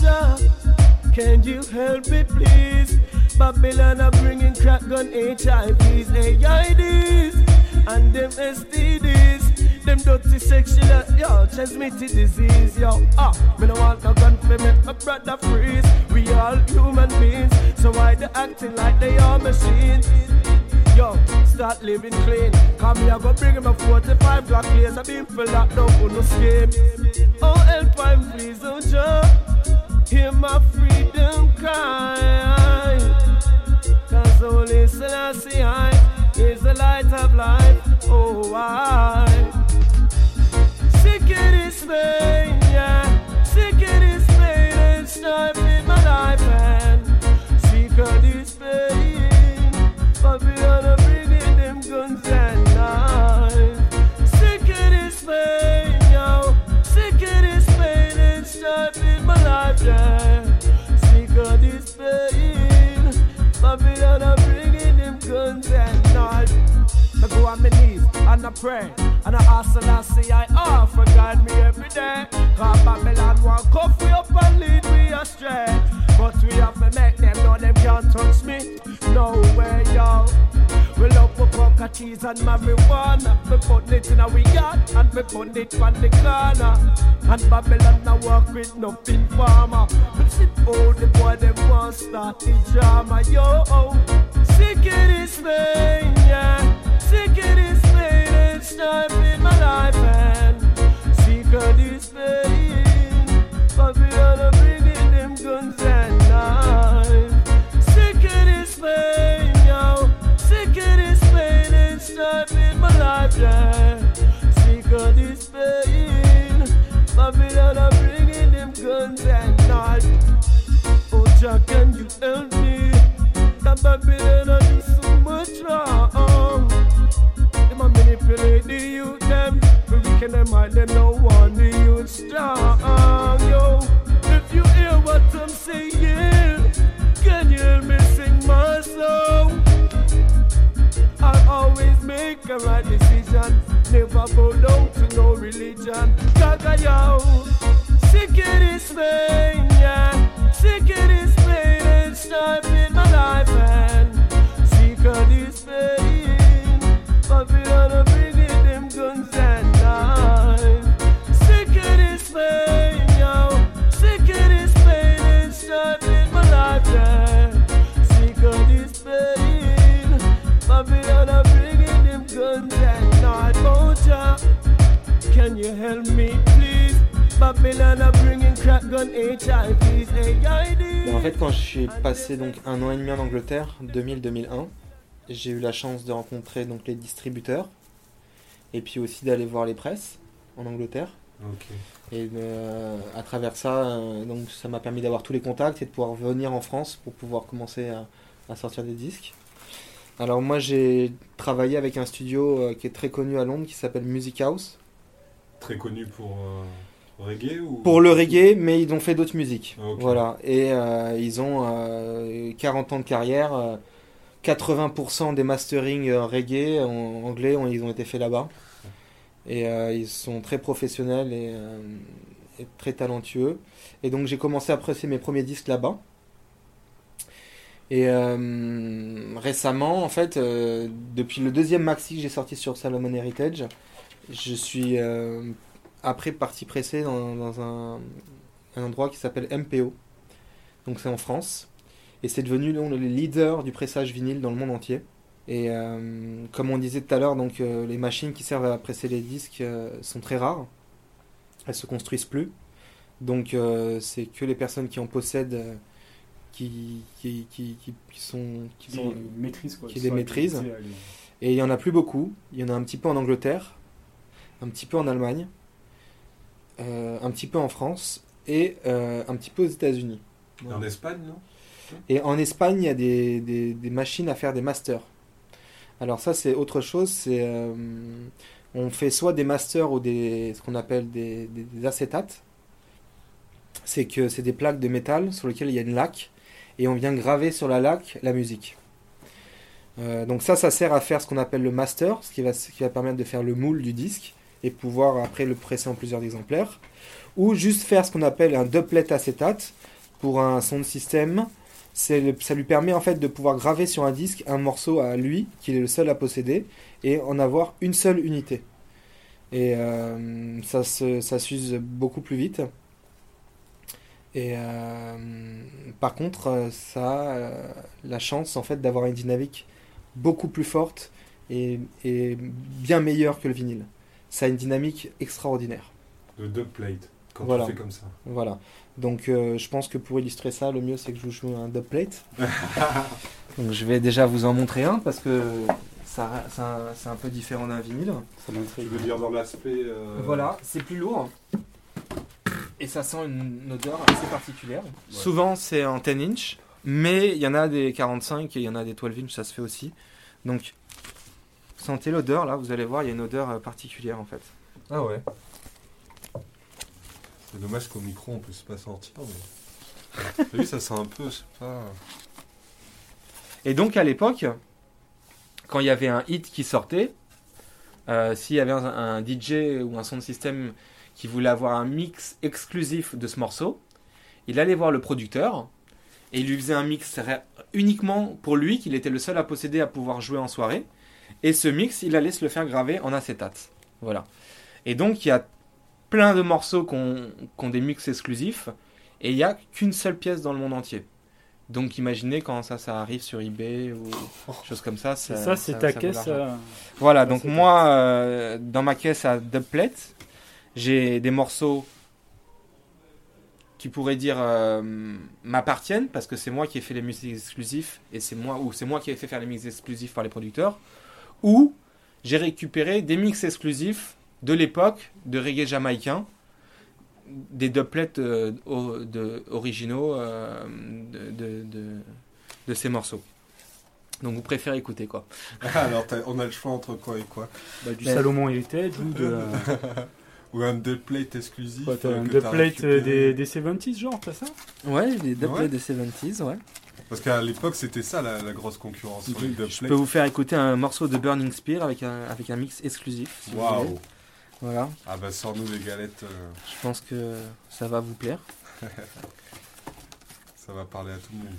Can you help me, please? Babylon are bringing crack gun, HIVs, AIDs, and them STDs. Them dirty sexual, yo, transmitted disease, yo. Ah, me no want no gun for make my brother freeze. We all human beings, so why they acting like they are machines? Yo, start living clean. Come here, go bring him a 45 black. I've been for locked down for no scheme. Oh, help I'm please, oh, Joe. Hear my freedom cry. Cause only Selassie I is the light of life. Oh, I. Sick of this pain, and I pray and I ask and I say I offer guide me every day. Cause Babylon want cuff we up and lead we astray. But we have to make them know them can't touch me. No way, yo. Well up up up keys and marijuana. Me put it in we got and me put it on the corner. And Babylon I walk with nothing farmer. But sit all the boy them want start the drama. Yo, sick of this pain, yeah. Sick of this time in my life and. Babylon bringing them guns and knives. Sick of this pain, yo. Sick of this pain, time in my life. Sick of this pain. Babylon bringing them guns and knives. Oh, Jack, can you help me? That Babylon do so much wrong. Manipulate the youth, them. We weaken them mind, them no want the youth strong. Yo, if you hear what I'm saying, can you hear me sing my song? I'll always make a right decision. Never bow down to no religion. Gaga yo, sick of this pain, yeah. Sick of this pain, time help me, please? Babylon are bringing crack gun, HIVs, AID.
Et en fait, quand je suis passé donc un an et demi en Angleterre, 2000-2001, j'ai eu la chance de rencontrer donc les distributeurs et puis aussi d'aller voir les presses en Angleterre. Et euh, à travers ça, euh, donc ça m'a permis d'avoir tous les contacts et de pouvoir venir en France pour pouvoir commencer à, à sortir des disques. Alors moi j'ai travaillé avec un studio euh, qui est très connu à Londres qui s'appelle Music House.
Très connu pour euh, reggae ou
Pour le reggae, mais ils ont fait d'autres musiques.
Ah.
Voilà. Et euh, ils ont euh, 40 ans de carrière. euh, 80% des mastering euh, reggae en anglais, ont- ils ont été faits là-bas. Et euh, ils sont très professionnels et, euh, et très talentueux. Et donc j'ai commencé à presser mes premiers disques là-bas. Et euh, récemment, en fait, euh, depuis le deuxième maxi que j'ai sorti sur Salomon Heritage, je suis euh, après parti presser dans, dans un, un endroit qui s'appelle MPO. Donc c'est en France. Et c'est devenu donc, le leader du pressage vinyle dans le monde entier. Et euh, comme on disait tout à l'heure, donc euh, les machines qui servent à presser les disques sont très rares. Elles se construisent plus. Donc c'est que les personnes qui en possèdent qui, qui, qui, qui, qui sont, qui sont
quoi.
qui les maîtrisent. et il y en a plus beaucoup. Il y en a un petit peu en Angleterre, un petit peu en Allemagne, euh, un petit peu en France et euh, un petit peu aux États-Unis.
Et En Espagne, non?
Et en Espagne, il y a des, des- des machines à faire des masters. Alors ça, c'est autre chose. C'est euh, on fait soit des masters ou des ce qu'on appelle des, des- des acétates. C'est que c'est des plaques de métal sur lesquelles il y a une laque et on vient graver sur la laque la musique. Euh, donc ça, ça sert à faire ce qu'on appelle le master, ce qui va, ce qui va permettre de faire le moule du disque et pouvoir après le presser en plusieurs exemplaires. Ou juste faire ce qu'on appelle un doublet acétate pour un son de système le- ça lui permet en fait de pouvoir graver sur un disque un morceau à lui, qu'il est le seul à posséder, et en avoir une seule unité. Et euh, ça s'use beaucoup plus vite. Et euh, par contre, euh, ça a euh, la chance en fait d'avoir une dynamique beaucoup plus forte et, et bien meilleure que le vinyle. Ça a une dynamique extraordinaire.
De dubplate, quand
Voilà.
tu fais comme ça.
Voilà. Donc euh, je pense que pour illustrer ça, le mieux c'est que je vous joue un dubplate. Donc je vais déjà vous en montrer un parce que ça, ça- c'est un peu différent d'un vinyle.
Ça
Je veux dire dans l'aspect... euh,
Voilà, c'est plus lourd. Et ça sent une, une odeur assez particulière. Souvent c'est en 10 inch, mais il y en a des 45 et il y en a des 12 inch, ça se fait aussi. Donc sentez l'odeur là, vous allez voir, il y a une odeur euh, particulière en fait.
Ah ouais. C'est dommage qu'au micro on puisse pas sentir. Mais... T'as vu, ça sent un peu, c'est pas...
Et donc à l'époque, quand il y avait un hit qui sortait, euh, s'il y avait un, un DJ ou un sound system qui voulait avoir un mix exclusif de ce morceau, il allait voir le producteur et il lui faisait un mix uniquement pour lui, qu'il était le seul à posséder à pouvoir jouer en soirée. Et ce mix, il allait se le faire graver en acétate. Voilà. Et donc, il y a plein de morceaux qui ont, des mix exclusifs. Et il n'y a qu'une seule pièce dans le monde entier. Donc, imaginez quand ça, ça arrive sur eBay ou choses comme ça. Ça,
ça, c'est ta caisse. euh,
Voilà,
Ça,
donc moi, euh, dans ma caisse à dubplate, j'ai des morceaux qui pourraient dire euh, m'appartiennent parce que c'est moi qui ai fait les musiques exclusifs et c'est moi ou c'est moi qui ai fait faire les mix exclusifs par les producteurs ou j'ai récupéré des mix exclusifs de l'époque de reggae jamaïcain des dubplates euh, de- originaux euh, de, de- de- de ces morceaux. Donc vous préférez écouter quoi?
Alors, on a le choix entre quoi et quoi?
Bah, du
Mais-
Salomon Heritage ou de. euh,
Ou un dubplate exclusif
t'as
euh,
un dubplate des, des 70s, genre, t'as ça?
Ouais, des
Ouais.
des 70s, ouais.
Parce qu'à l'époque, c'était ça la, la grosse concurrence
Je peux vous faire écouter un morceau de Burning Spear avec un, avec un mix exclusif. si.
Waouh
Voilà,
Ah bah, sors-nous des galettes, euh,
je pense que ça va vous plaire.
ça va parler à tout le monde.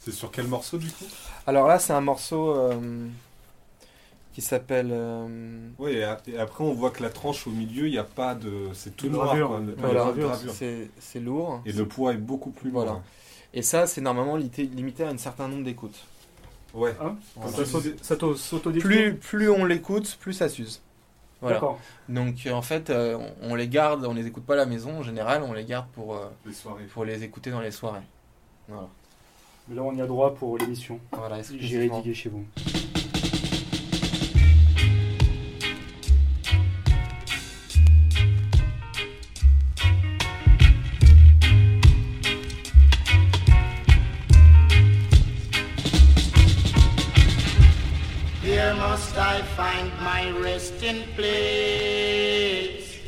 C'est sur quel morceau du coup?
Alors là, c'est un morceau euh, qui s'appelle. euh,
Oui, et, a- et après, on voit que la tranche au milieu, il n'y a pas de. C'est tout noir.
voilà, c'est c'est lourd.
Et le poids est beaucoup plus
Voilà. Et ça, c'est normalement limité, limité à un certain nombre d'écoutes.
Ouais.
Hein
Voilà.
Ça s'autodécrit
Plus, plus on l'écoute, plus ça s'use. Voilà.
D'accord.
Donc euh, en fait, euh, on, on les garde, on les écoute pas à la maison en général, on les garde pour, euh,
Les soirées.
pour les écouter dans les soirées. Voilà.
Mais là, on y a droit pour l'émission.
Voilà, exclusivement.
diguer chez vous.
Resting place.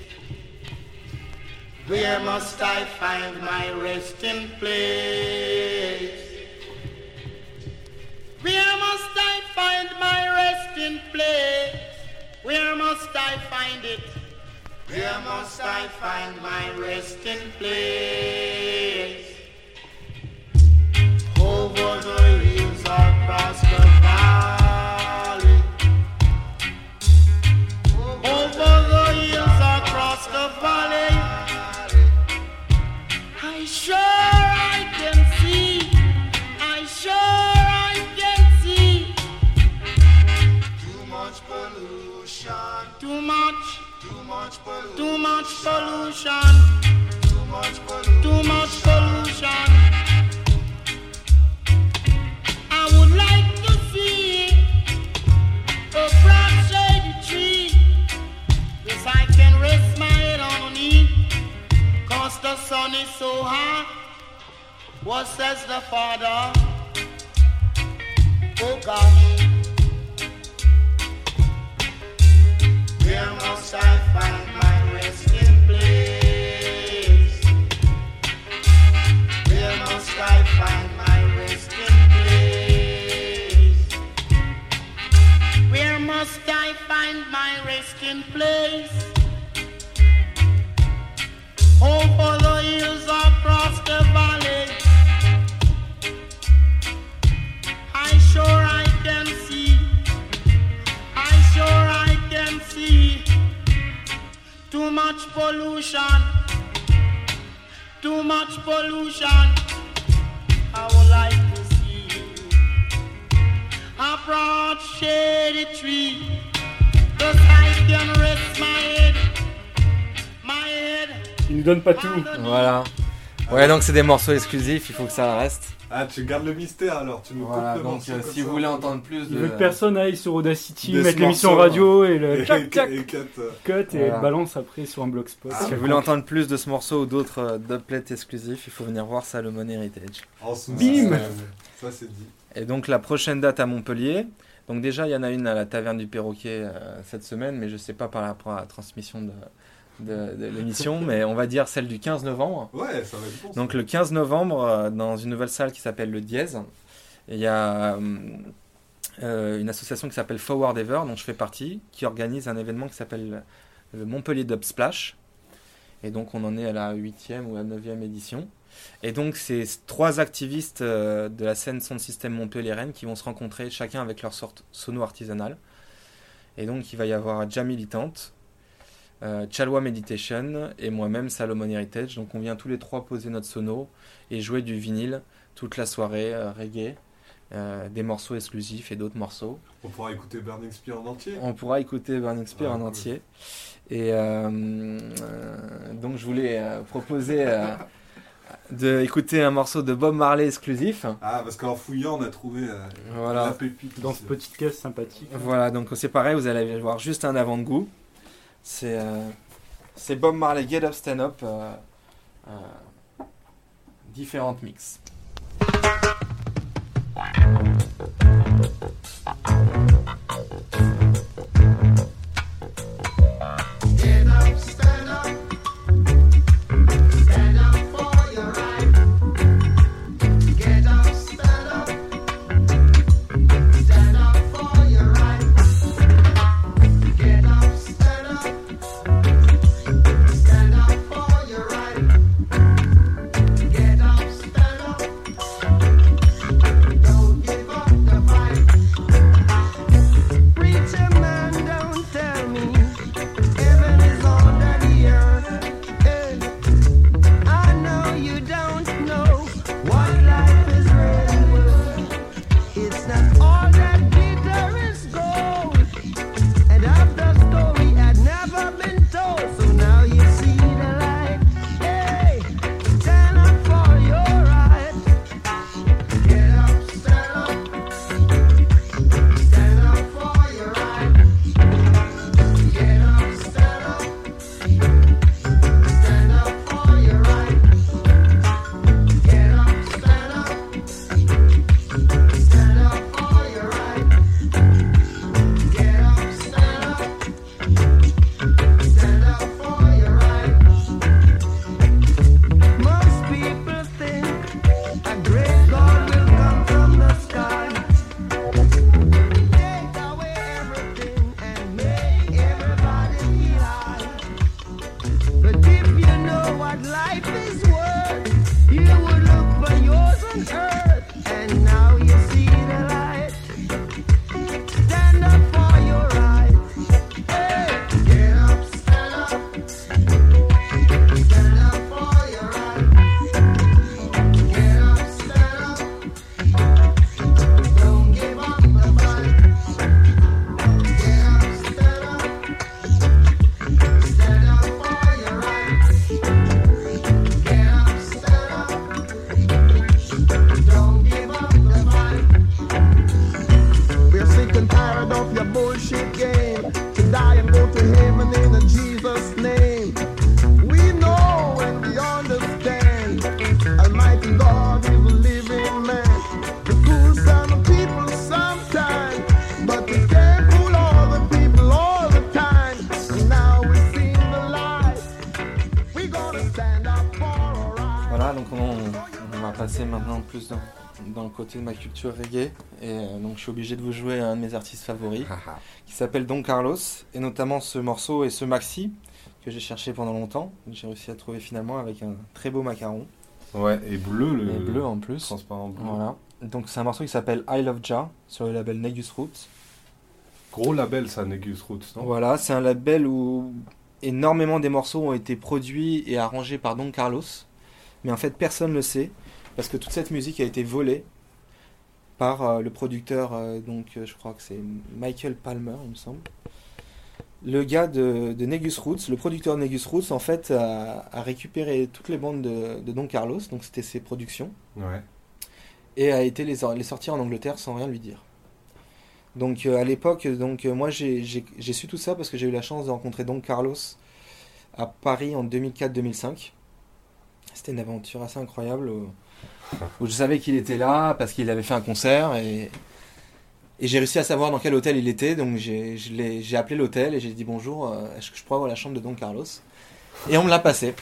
Where must I find my resting place? Where must I find my resting place? Where must I find it? Where must I find my resting place? Pollution. Too much pollution. Too much pollution. I would like to see a broad shady tree. Yes, I can rest my head on it. Cause the sun is so hot. What says the father? Oh gosh. Where must I find my must I find my resting place? Over the hills across the valley. I sure I can see. I sure I can see. Too much pollution. Too much pollution. Broad shady tree. Cause I can rest my head. My head.
Il nous donne pas tout.
Voilà. Ouais, donc c'est des morceaux exclusifs, il faut que ça reste.
Ah, tu gardes le mystère alors. Tu nous
Voilà,
coupes le
donc euh, si
ça.
vous voulez entendre plus
Il
de.
veut que personne aille sur Audacity,
de ce
mettre l'émission radio et le
Et,
clac clac
et cut,
cut et
Voilà.
balance après sur un blogspot.
Si vous voulez entendre plus de ce morceau ou d'autres euh, dubplates exclusifs, il faut venir voir Salomon Heritage.
Bim
Ça, c'est dit.
Et donc la prochaine date à Montpellier. Donc déjà, il y en a une à la Taverne du Perroquet euh, cette semaine, mais je sais pas par rapport à la transmission de, de, de l'émission, mais on va dire celle du 15 novembre.
Ouais, ça va être.
Donc le 15 novembre, euh, dans une nouvelle salle qui s'appelle le Dièse, il y a euh, euh, une association qui s'appelle Forward Ever, dont je fais partie, qui organise un événement qui s'appelle le Montpellier Dub Splash. Et donc on en est à la 8e ou à la 9e édition. Et donc c'est trois activistes euh, de la scène Sound System Montpellier-Rennes qui vont se rencontrer chacun avec leur sorte sono artisanale. Et donc il va y avoir Jam Militante, euh, Chalwa Meditation et moi-même Salomon Heritage. Donc on vient tous les trois poser notre sono et jouer du vinyle toute la soirée, euh, reggae, euh, des morceaux exclusifs et d'autres morceaux.
On pourra écouter Burning Spear en entier.
On pourra écouter Burning Spear
Ah,
en
cool.
entier. Et euh, euh, donc je voulais euh, proposer euh, d'écouter un morceau de Bob Marley exclusif.
Ah, parce qu'en fouillant, on a trouvé euh, la
Voilà.
pépite.
Dans
ici.
ce petite caisse sympathique.
Voilà, donc c'est pareil, vous allez avoir juste un avant-goût. C'est euh, c'est Bob Marley Get Up Stand Up. euh, euh, différentes mix.
Get
côté de ma culture reggae. Et euh, donc je suis obligé de vous jouer un de mes artistes favoris, qui s'appelle Don Carlos, et notamment ce morceau et ce maxi que j'ai cherché pendant longtemps. J'ai réussi à trouver finalement avec un très beau macaron,
Ouais, et bleu, le.
et bleu en plus.
Transparent bleu.
Voilà. Donc c'est un morceau qui s'appelle I Love Ja sur le label Negus Roots.
Gros label, ça, Negus Roots, non?
Voilà, c'est un label où énormément des morceaux ont été produits et arrangés par Don Carlos. Mais en fait, personne ne le sait parce que toute cette musique a été volée par euh, le producteur, euh, donc euh, je crois que c'est Michael Palmer, il me semble. Le gars de, de Negus Roots, le producteur de Negus Roots, en fait, a, a récupéré toutes les bandes de, de Don Carlos, donc c'était ses productions,
Ouais.
et a été les, les sortir en Angleterre sans rien lui dire. Donc à l'époque, donc moi j'ai su tout ça parce que j'ai eu la chance de rencontrer Don Carlos à Paris en 2004-2005. C'était une aventure assez incroyable où, je savais qu'il était là parce qu'il avait fait un concert et, j'ai réussi à savoir dans quel hôtel il était. Donc j'ai appelé l'hôtel et j'ai dit bonjour, euh, est-ce que je pourrais avoir la chambre de Don Carlos? Et on me l'a passé.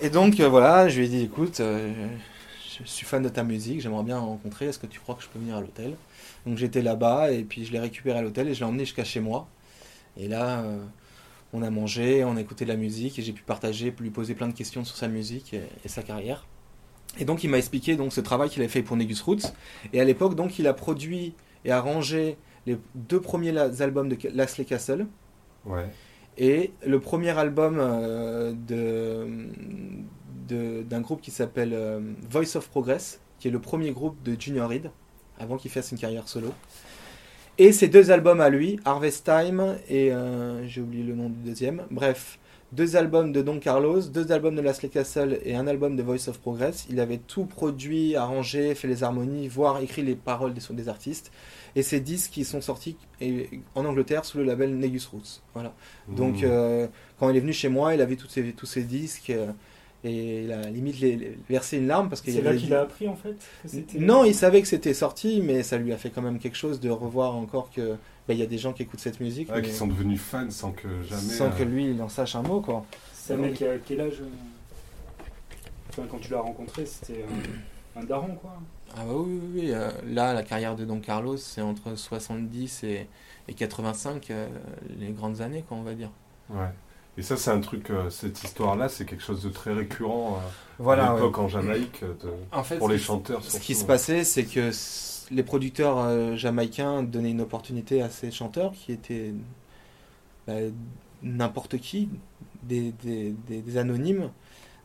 Et donc euh, voilà, je lui ai dit écoute, euh, je suis fan de ta musique, j'aimerais bien rencontrer, est-ce que tu crois que je peux venir à l'hôtel? Donc j'étais là-bas et puis je l'ai récupéré à l'hôtel et je l'ai emmené jusqu'à chez moi. Et là, on a mangé, on a écouté de la musique et j'ai pu partager, lui poser plein de questions sur sa musique et sa carrière. Et donc il m'a expliqué donc ce travail qu'il avait fait pour Negus Roots. Et à l'époque donc il a produit et arrangé les deux premiers albums de Lasley Castle
Ouais.
et le premier album euh, de, d'un groupe qui s'appelle euh, Voice of Progress, qui est le premier groupe de Junior Reed, avant qu'il fasse une carrière solo. Et ces deux albums à lui, Harvest Time et euh, j'ai oublié le nom du deuxième. Bref, deux albums de Don Carlos, deux albums de Lasley Castle et un album de Voice of Progress. Il avait tout produit, arrangé, fait les harmonies, voire écrit les paroles des, des artistes. Et ces disques qui sont sortis et- en Angleterre sous le label Negus Roots. Voilà. Donc
Mmh.
euh, quand il est venu chez moi, il a vu tous ces, tous ces disques euh, et il a limite les- les- versé une larme parce qu'il
C'est là
avait
qu'il a appris en fait que
Non, il savait que c'était sorti, mais ça lui a fait quand même quelque chose de revoir encore que bah, il y a des gens qui écoutent cette musique,
Ouais,
mais
qui sont devenus fans sans que jamais.
sans que
euh,
lui il en sache un mot quoi.
C'est un mec qui a quel âge euh Enfin, Quand tu l'as rencontré, c'était un, un daron quoi.
Ah bah oui, oui, oui. euh, là, la carrière de Don Carlos, c'est entre 70 et, et 85, euh, les grandes années, quoi, on va dire.
Ouais. Et ça, c'est un truc, euh, cette histoire-là, c'est quelque chose de très récurrent euh,
Voilà.
à
ouais.
l'époque en Jamaïque, de-
En fait,
pour les chanteurs.
Ce qui se passait, c'est que les producteurs euh, jamaïcains donnaient une opportunité à ces chanteurs qui étaient bah, n'importe qui, des, anonymes.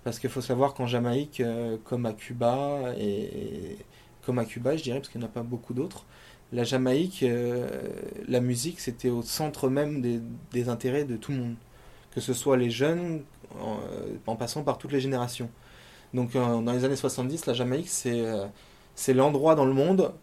Parce qu'il faut savoir qu'en Jamaïque, euh, comme à Cuba, et comme à Cuba, je dirais, parce qu'il n'y en a pas beaucoup d'autres, la Jamaïque, euh, la musique, c'était au centre même des, intérêts de tout le monde. Que ce soit les jeunes, en, passant par toutes les générations. Donc dans les années 70, la Jamaïque, c'est l'endroit dans le monde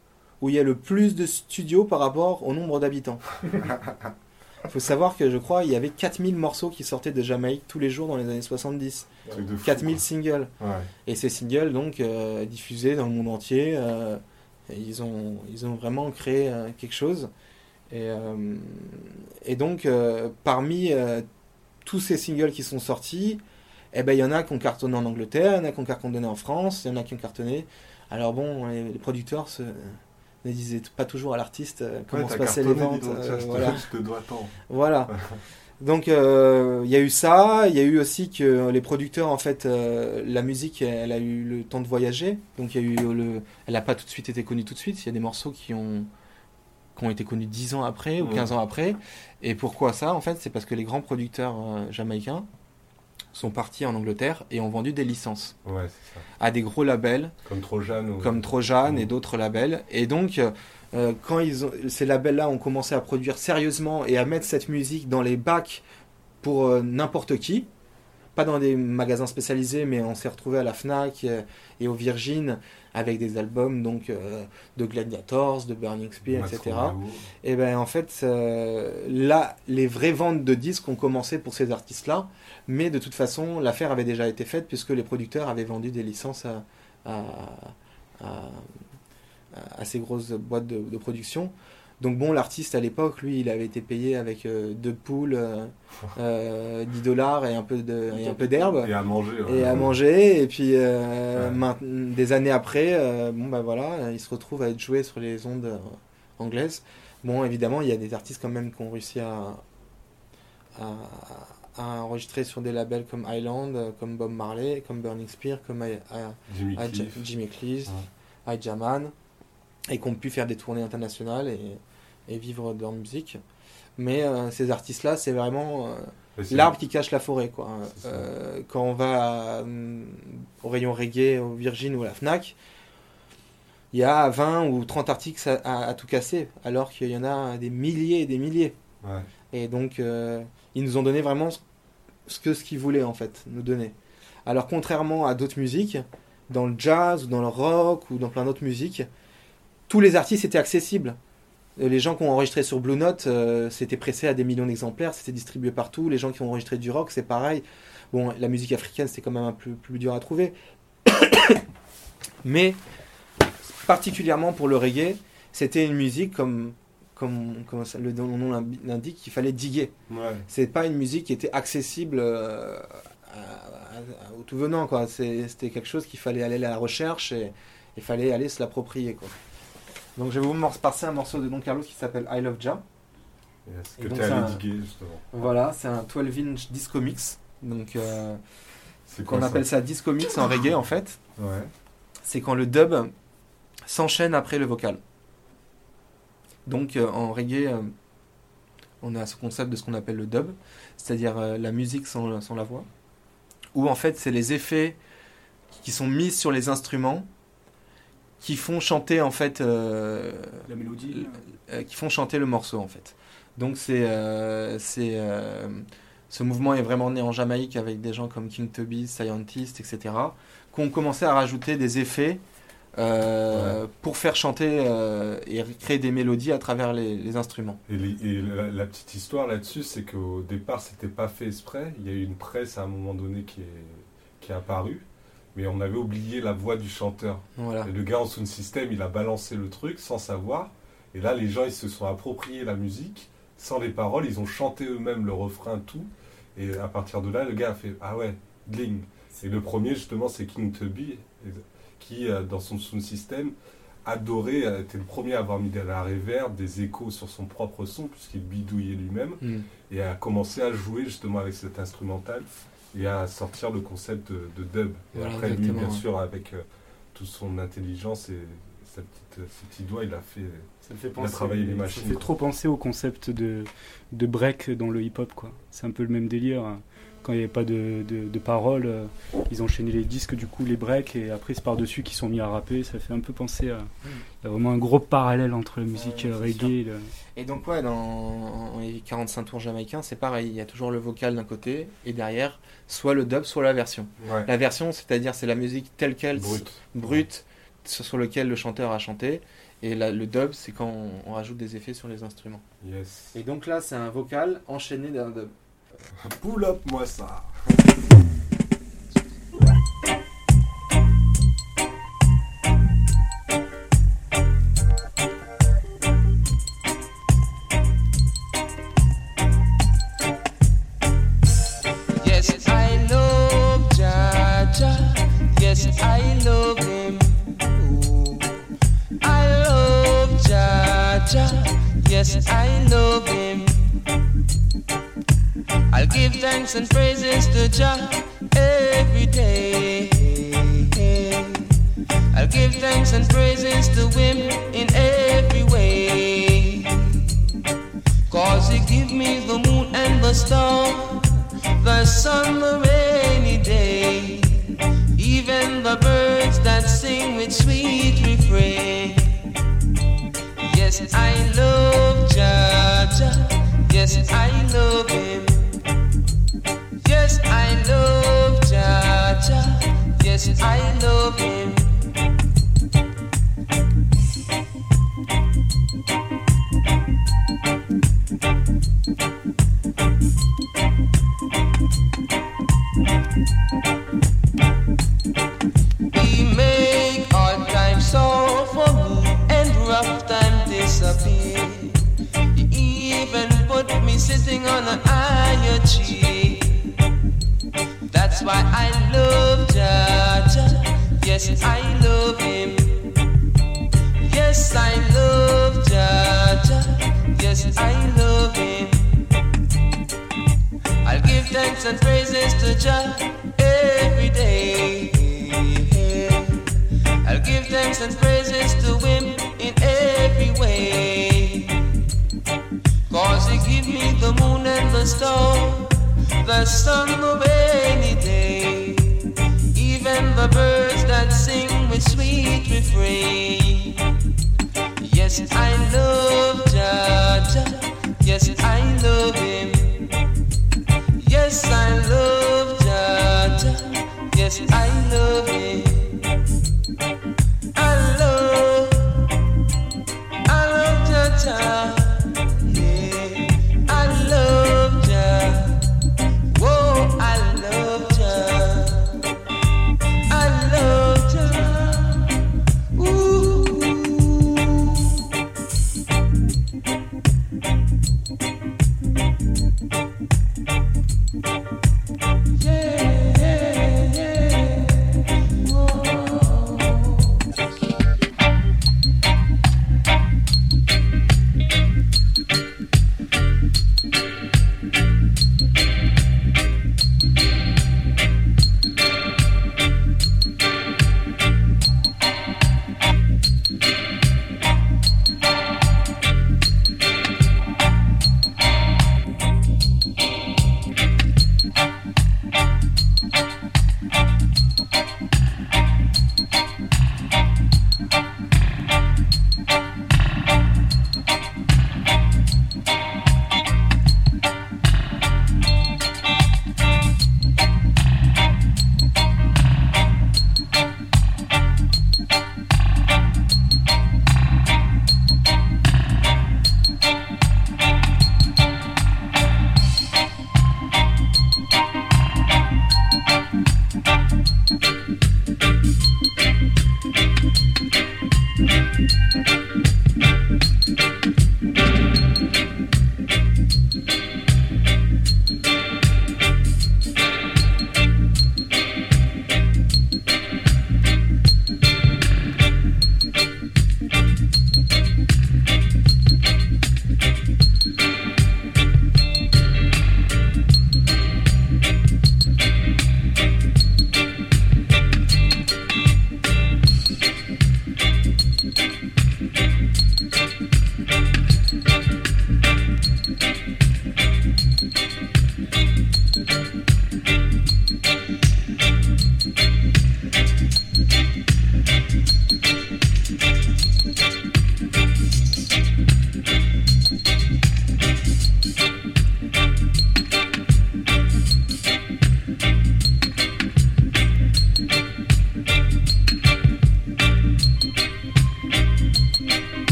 où il y a le plus de studios par rapport au nombre d'habitants. Il faut savoir que je crois il y avait 4000 morceaux qui sortaient de Jamaïque tous les jours dans les années 70.
Truc de fou,
4000
quoi.
singles.
Ouais.
Et ces singles, donc, euh, diffusés dans le monde entier, euh, ils, ont, ils ont vraiment créé euh, quelque chose. Et, et donc, parmi tous ces singles qui sont sortis, eh ben, il y en a qui ont cartonné en Angleterre, il y en a qui ont cartonné en France, il y en a qui ont cartonné. Alors bon, les, les producteurs se, ne disaient pas toujours à l'artiste euh, comment
Ouais,
se passaient les ventes.
donc,
euh,
je te-
voilà.
je te dois tant.
Voilà. Donc euh, il y a eu ça, il y a eu aussi que les producteurs en fait euh, la musique elle a eu le temps de voyager, donc il y a eu le elle a pas tout de suite été connue tout de suite, il y a des morceaux qui ont qui ont été connus 10 ans après ou
Mhm.
15 ans après et pourquoi ça en fait c'est parce que les grands producteurs euh, jamaïcains sont partis en Angleterre et ont vendu des licences
Ouais, c'est ça.
à des gros labels
Comme Trojan ou.
comme Trojan et
Mhm.
d'autres labels. Et donc, euh, quand ils ont, ces labels-là ont commencé à produire sérieusement et à mettre cette musique dans les bacs pour euh, n'importe qui, pas dans des magasins spécialisés, mais on s'est retrouvé à la Fnac euh, et au Virgin avec des albums donc euh, de Gladiators, de Burning Spear, etc. Et ben en fait, euh, là, les vraies ventes de disques ont commencé pour ces artistes-là, mais de toute façon, l'affaire avait déjà été faite puisque les producteurs avaient vendu des licences à, à, à- à ces grosses boîtes de, de production. Donc bon, l'artiste à l'époque, lui, il avait été payé avec euh, deux poules, euh, euh, 10 dollars et un peu de- et un peu d'herbe
Et à manger. ouais.
et à manger. Et puis, euh,
Ouais.
des années après, euh, bon bah voilà, il se retrouve à être joué sur les ondes euh, anglaises. Bon, évidemment, il y a des artistes quand même qui ont réussi à, à, à enregistrer sur des labels comme Island, euh, comme Bob Marley, comme Burning Spear, comme
Jimmy Cliff.
Jimmy Jaman, et qui ont pu faire des tournées internationales et, et vivre de leur musique. Mais euh, ces artistes-là, c'est vraiment euh, l'arbre qui cache la forêt. Quoi. Euh, quand on va au rayon reggae, au Virgin ou à la Fnac, il y a 20 ou 30 articles à, à- à tout casser, alors qu'il y en a des milliers et des milliers.
Ouais.
Et donc, euh, ils nous ont donné vraiment ce- ce que ce qu'ils voulaient, en fait, nous donner. Alors, contrairement à d'autres musiques, dans le jazz ou dans le rock ou dans plein d'autres musiques, tous les artistes étaient accessibles. Euh, Les gens qui ont enregistré sur Blue Note, euh, c'était pressé à des millions d'exemplaires, c'était distribué partout. Les gens qui ont enregistré du rock, c'est pareil. Bon, la musique africaine, c'était quand même un peu plus dur à trouver. Mais, particulièrement pour le reggae, c'était une musique comme, comme, comme ça- le nom l'indique, qu'il fallait diguer.
Ouais.
C'est pas une musique qui était accessible euh, au tout venant. C'est- C'était quelque chose qu'il fallait aller à la recherche et il fallait aller se l'approprier. Donc je vais vous passer un morceau de Don Carlos qui s'appelle I Love Ja.
Yes, Que
c'est
allé diguer, justement.
Voilà, c'est un 12 inch disco mix. Donc euh, qu'on appelle ça disco mix en reggae en fait.
Ouais.
C'est quand le dub s'enchaîne après le vocal. Donc euh, en reggae, euh, on a ce concept de ce qu'on appelle le dub, c'est-à-dire euh, la musique sans, sans la voix, où en fait c'est les effets qui sont mis sur les instruments qui font chanter en fait euh,
La mélodie.
euh, qui font chanter le morceau en fait. Donc c'est euh, c'est euh, ce mouvement est vraiment né en Jamaïque avec des gens comme King Tubby, Scientist, etc. qui ont commencé à rajouter des effets euh, pour faire chanter euh, et créer des mélodies à travers les, les instruments.
Et, les- et la, la petite histoire là-dessus, c'est qu'au départ, c'était pas fait exprès. Il y a eu une presse à un moment donné qui est, qui est apparue, mais on avait oublié la voix du chanteur.
Voilà.
Et le gars en sound system, il a balancé le truc sans savoir. Et là, les gens, ils se sont appropriés la musique sans les paroles. Ils ont chanté eux-mêmes le refrain, tout. Et à partir de là, le gars a fait Ah ouais, dling. Et le premier, justement, c'est King Tubby, qui, euh, dans son sound system, adorait, euh, était le premier à avoir mis de la reverb, des échos sur son propre son, puisqu'il bidouillait lui-même,
Mm.
et a commencé à jouer justement avec cet instrumental et à sortir le concept de, de dub. Et
Voilà,
après, lui, bien sûr, avec euh, toute son intelligence et sa petite, euh, ses petits doigts, il a fait.
Ça fait
Il a travaillé les
ça
machines,
fait
quoi.
trop penser au concept de, de break dans le hip-hop, quoi. C'est un peu le même délire. hein. Quand il n'y avait pas de, de, de paroles, euh, ils enchaînaient les disques, du coup les breaks, et après c'est par-dessus qu'ils sont mis à rapper. Ça fait un peu penser à. Il y a vraiment un gros parallèle entre la musique
Ouais,
euh, reggae et le.
Et donc ouais, dans les 45 tours jamaïcains, c'est pareil, il y a toujours le vocal d'un côté et derrière, soit le dub, soit la version.
Ouais.
La version, c'est-à-dire c'est la musique telle quelle,
Brut.
brute, sur sur lequel le chanteur a chanté. Et la- le dub, c'est quand on, on rajoute des effets sur les instruments.
Yes.
Et donc là, c'est un vocal enchaîné d'un dub.
Pull up moi ça.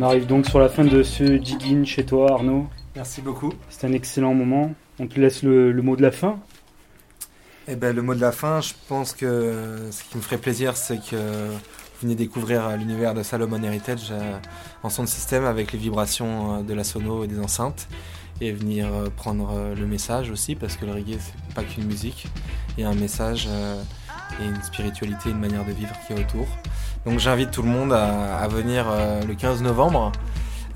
On
arrive donc sur la fin de ce dig-in chez toi, Arnaud.
Merci beaucoup.
C'est un excellent moment. On te laisse le, le mot de la fin.
Eh ben, le mot de la fin, je pense que ce qui me ferait plaisir, c'est que vous venez découvrir l'univers de Salomon Heritage euh, en son système avec les vibrations euh, de la sono et des enceintes et venir euh, prendre euh, le message aussi parce que le reggae c'est pas qu'une musique, il y a un message euh, et une spiritualité, une manière de vivre qui est autour. Donc j'invite tout le monde à, à venir euh, le 15 novembre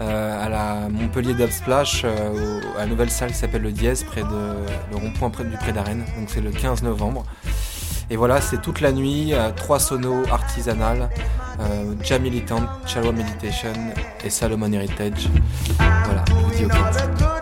euh, à la Montpellier Dub Splash, euh, à la nouvelle salle qui s'appelle le Dièse, près de le rond-point près du Pré d'Arène. Donc c'est le 15 novembre. Et voilà, c'est toute la nuit, trois sonos artisanales, euh, Jam Militant, Shallow Meditation et Salomon Heritage. Voilà, je vous dis au 15.